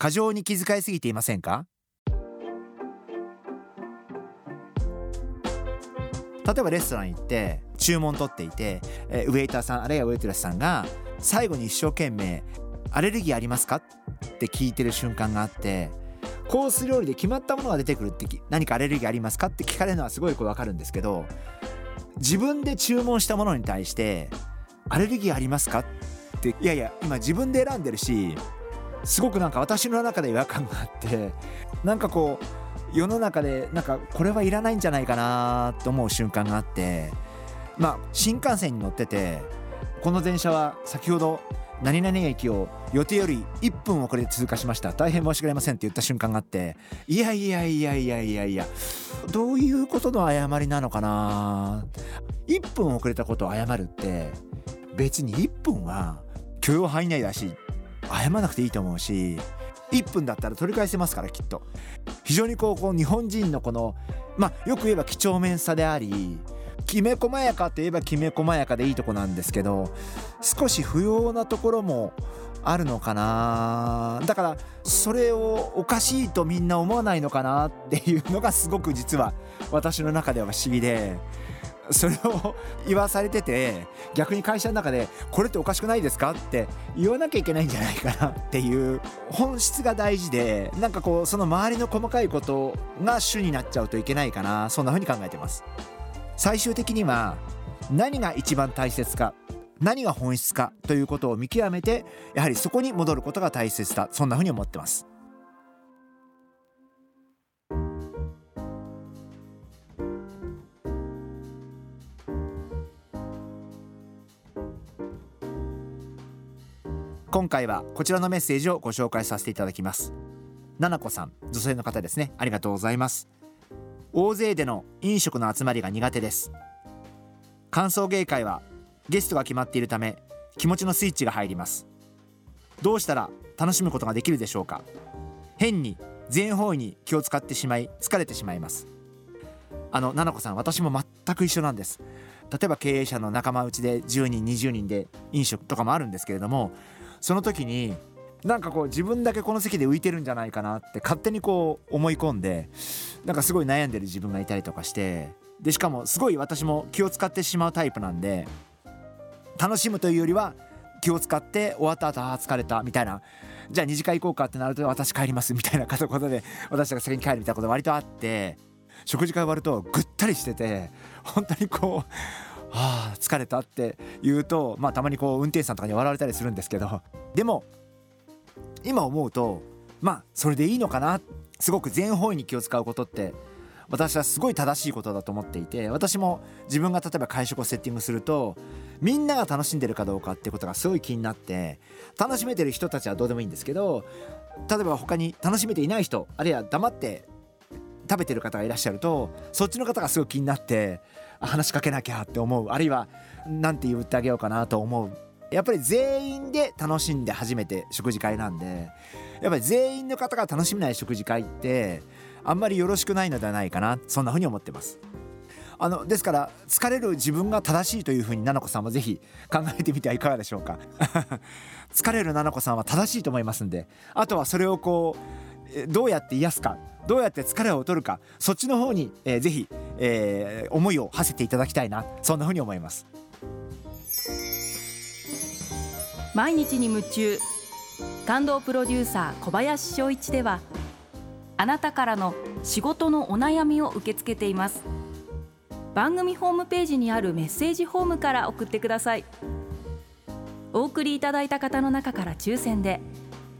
過剰に気遣いすぎていませんか？例えばレストラン行って注文取っていて、えウェイターさんあるいはウェイトレスさんが最後に一生懸命「アレルギーありますか?」って聞いてる瞬間があってコース料理で決まったものが出てくるって何かアレルギーありますか？って聞かれるのはすごいこう分かるんですけど自分で注文したものに対して「アレルギーありますか?」っていやいや今自分で選んでるしすごくなんか私の中で違和感があってなんかこう世の中でなんかこれはいらないんじゃないかなと思う瞬間があってまあ新幹線に乗っててこの電車は先ほど何々駅を予定より1分遅れて通過しました。大変申し訳ありませんって言った瞬間があっていやいやいやいやいやいやどういうことの誤りなのかな。1分遅れたことを謝るって別に1分は許容範囲内だし謝らなくていいと思うし1分だったら取り返せますからきっと。非常にこうこう日本人のこのまあよく言えば几帳面さでありきめ細やかといえばきめ細やかでいいとこなんですけど少し不要なところもあるのかな。だからそれをおかしいとみんな思わないのかなっていうのがすごく実は私の中では不思議でそれを言わされてて逆に会社の中でこれっておかしくないですかって言わなきゃいけないんじゃないかなっていう本質が大事でなんかこうその周りの細かいことが主になっちゃうといけないかなそんな風に考えてます。最終的には何が一番大切か何が本質かということを見極めてやはりそこに戻ることが大切だ。そんな風に思ってます。今回はこちらのメッセージをご紹介させていただきます。ななこさん女性の方ですね。ありがとうございます。大勢での飲食の集まりが苦手です。歓送迎会はゲストが決まっているため気持ちのスイッチが入ります。どうしたら楽しむことができるでしょうか。変に全方位に気を使ってしまい疲れてしまいます。あのななこさん私も全く一緒なんです。例えば経営者の仲間内で10人20人で飲食とかもあるんですけれどもその時になんかこう自分だけこの席で浮いてるんじゃないかなって勝手にこう思い込んでなんかすごい悩んでる自分がいたりとかしてでしかもすごい私も気を使ってしまうタイプなんで楽しむというよりは気を使って終わった後ああ疲れたみたいな。じゃあ2次会行こうかってなると私帰りますみたいなことで私が先に帰るみたいなこと割とあって食事会終わるとぐったりしてて本当にこうあ疲れたって言うとまあたまにこう運転手さんとかに笑われたりするんですけどでも今思うとまあそれでいいのかな？すごく全方位に気を使うことって私はすごい正しいことだと思っていて私も自分が例えば会食をセッティングするとみんなが楽しんでるかどうかってことがすごい気になって楽しめてる人たちはどうでもいいんですけど例えば他に楽しめていない人あるいは黙って食べてる方がいらっしゃるとそっちの方がすごい気になって話しかけなきゃって思う。あるいは何て言ってあげようかなと思う。やっぱり全員で楽しんで初めて食事会なんでやっぱり全員の方が楽しめない食事会ってあんまりよろしくないのではないかな。そんな風に思ってます。あのですから疲れる自分が正しいという風に菜々子さんもぜひ考えてみてはいかがでしょうか。疲れる菜々子さんは正しいと思いますんであとはそれをこうどうやって癒すかどうやって疲れを取るかそっちの方に、えー、ぜひ、えー、思いを馳せていただきたいなそんな風に思います。毎日に夢中。感動プロデューサー小林翔一ではあなたからの仕事のお悩みを受け付けています。番組ホームページにあるメッセージホームから送ってください。お送りいただいた方の中から抽選で